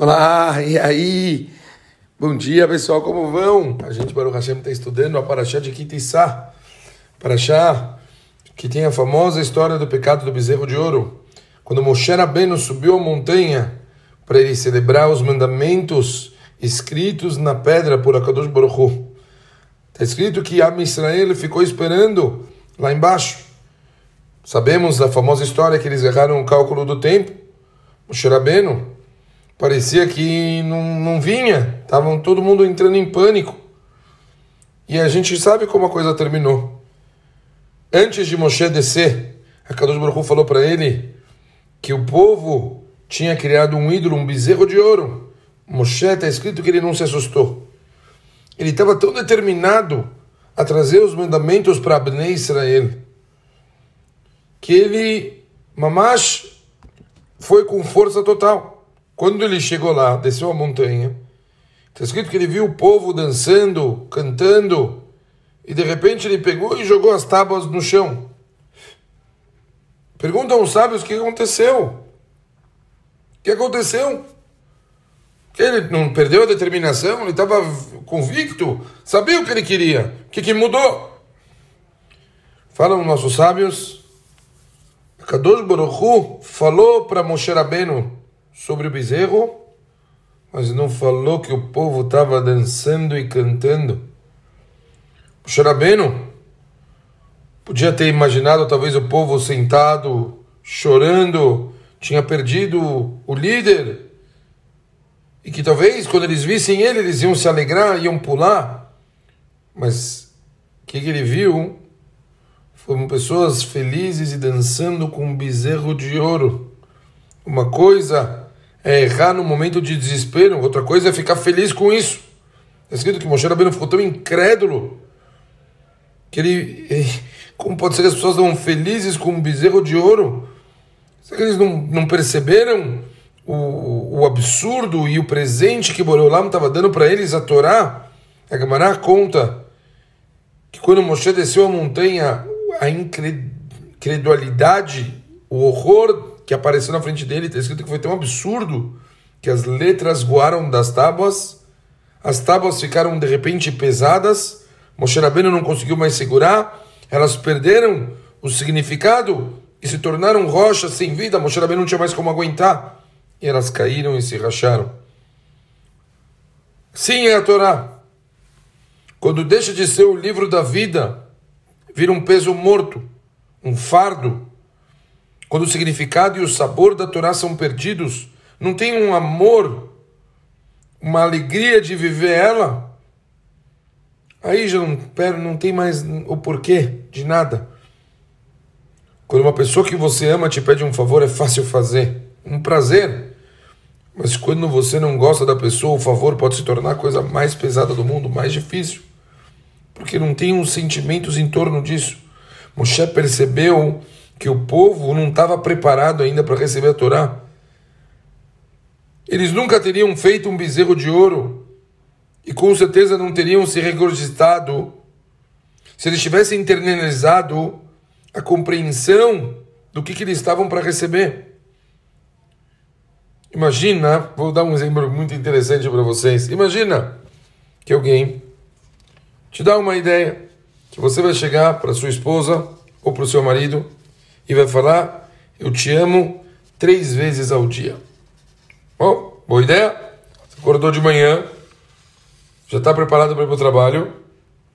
Olá, e aí? Bom dia, pessoal, como vão? A gente, Baruch Hashem, está estudando a Paraxá de Kitissá. Paraxá que tem a famosa história do pecado do bezerro de ouro. Quando Moshe Rabbeinu subiu a montanha para ele celebrar os mandamentos escritos na pedra por Akadosh Baruch. Está escrito que Am Israel ficou esperando lá embaixo. Sabemos da famosa história que eles erraram o cálculo do tempo. Moshe Rabbeinu parecia que não, não vinha, estavam todo mundo entrando em pânico. E a gente sabe como a coisa terminou. Antes de Moshe descer, a Kadosh Baruch falou para ele que o povo tinha criado um ídolo, um bezerro de ouro. Moshe está escrito que ele não se assustou. Ele estava tão determinado a trazer os mandamentos para Abnei Israel que ele, mamash, foi com força total. Quando ele chegou lá, desceu a montanha, está escrito que ele viu o povo dançando, cantando, e de repente ele pegou e jogou as tábuas no chão. Perguntam aos sábios o que aconteceu. O que aconteceu? Ele não perdeu a determinação, ele estava convicto, sabia o que ele queria. O que, que mudou? Falam nossos sábios, Kadosh Baruch Hu falou para Moshe Rabbeinu, sobre o bezerro, mas não falou que o povo estava dançando e cantando. O Xarabeno podia ter imaginado talvez o povo sentado, chorando, tinha perdido o líder, e que talvez quando eles vissem ele, eles iam se alegrar, iam pular. Mas o que, que ele viu? Foram pessoas felizes e dançando com um bezerro de ouro. Uma coisa é errar no momento de desespero, outra coisa é ficar feliz com isso. Está escrito que Moshe Rabbeinu ficou tão incrédulo que ele. Como pode ser que as pessoas estão felizes com um bezerro de ouro? Será que eles não, não perceberam o, o absurdo e o presente que Boreolam estava dando para eles, a Torá? A Gamará conta que quando Moshe desceu a montanha, a incredulidade, o horror que apareceu na frente dele, está escrito que foi tão absurdo que as letras voaram das tábuas, as tábuas ficaram de repente pesadas, Moshe Rabbeinu não conseguiu mais segurar, elas perderam o significado e se tornaram rochas sem vida, Moshe Rabbeinu não tinha mais como aguentar, e elas caíram e se racharam. Sim, é a Torá. Quando deixa de ser o livro da vida, vira um peso morto, um fardo, quando o significado e o sabor da Torá são perdidos, não tem um amor, uma alegria de viver ela, aí já não, não tem mais o porquê de nada. Quando uma pessoa que você ama te pede um favor, é fácil fazer, um prazer. Mas quando você não gosta da pessoa, o favor pode se tornar a coisa mais pesada do mundo, mais difícil. Porque não tem uns sentimentos em torno disso. Moshe percebeu que o povo não estava preparado ainda para receber a Torá. Eles nunca teriam feito um bezerro de ouro e com certeza não teriam se regurgitado se eles tivessem internalizado a compreensão do que, que eles estavam para receber. Imagina, vou dar um exemplo muito interessante para vocês. Imagina que alguém te dá uma ideia que você vai chegar para sua esposa ou para o seu marido e vai falar: Eu te amo três vezes ao dia. Bom, boa ideia? Você acordou de manhã, já está preparado para ir para o trabalho,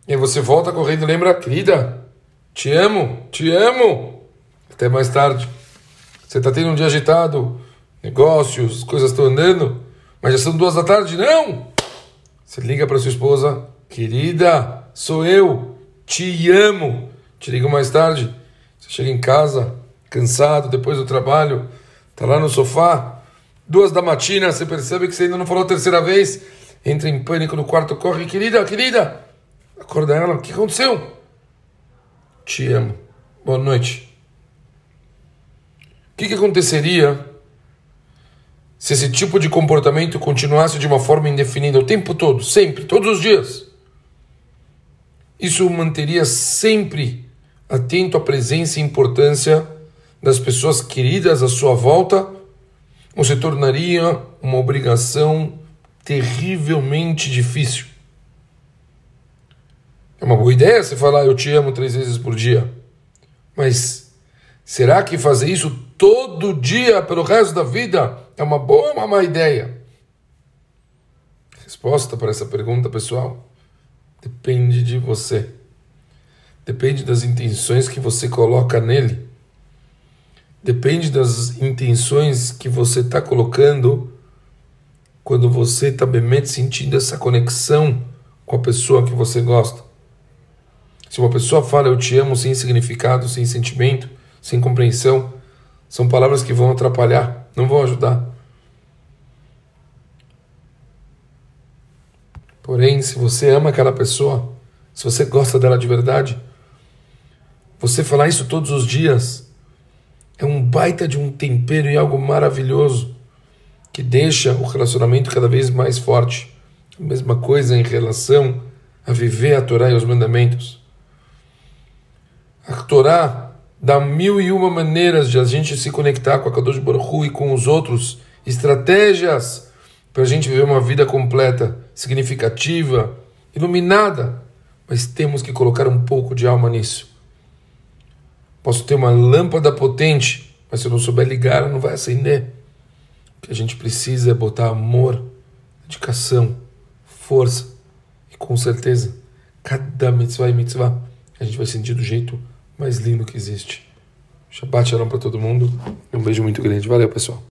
e você volta correndo e lembra: Querida, te amo, te amo. Até mais tarde. Você está tendo um dia agitado, negócios, coisas estão andando, mas já são duas da tarde. Não! Você liga para sua esposa: Querida, sou eu, te amo. Te ligo mais tarde. Você chega em casa, cansado, depois do trabalho, tá lá no sofá, duas da matina, você percebe que você ainda não falou a terceira vez, entra em pânico no quarto, corre, querida, querida, acorda ela, o que aconteceu? Te amo, boa noite. O que, que aconteceria se esse tipo de comportamento continuasse de uma forma indefinida o tempo todo, sempre, todos os dias? Isso manteria sempre atento à presença e importância das pessoas queridas à sua volta ou se tornaria uma obrigação terrivelmente difícil. É uma boa ideia você falar eu te amo três vezes por dia, mas será que fazer isso todo dia pelo resto da vida é uma boa ou uma má ideia? Resposta para essa pergunta, pessoal, depende de você. Depende das intenções que você coloca nele. Depende das intenções que você está colocando quando você está bem sentindo essa conexão com a pessoa que você gosta. Se uma pessoa fala eu te amo sem significado, sem sentimento, sem compreensão, são palavras que vão atrapalhar, não vão ajudar. Porém, se você ama aquela pessoa, se você gosta dela de verdade, você falar isso todos os dias é um baita de um tempero e algo maravilhoso que deixa o relacionamento cada vez mais forte. A mesma coisa em relação a viver a Torá e os mandamentos. A Torá dá mil e uma maneiras de a gente se conectar com a Kadosh Baruch e com os outros, estratégias para a gente viver uma vida completa, significativa, iluminada. Mas temos que colocar um pouco de alma nisso. Posso ter uma lâmpada potente, mas se eu não souber ligar, ela não vai acender. O que a gente precisa é botar amor, dedicação, força e com certeza cada mitzvah e mitzvah a gente vai sentir do jeito mais lindo que existe. Shabbat shalom para todo mundo um beijo muito grande. Valeu, pessoal.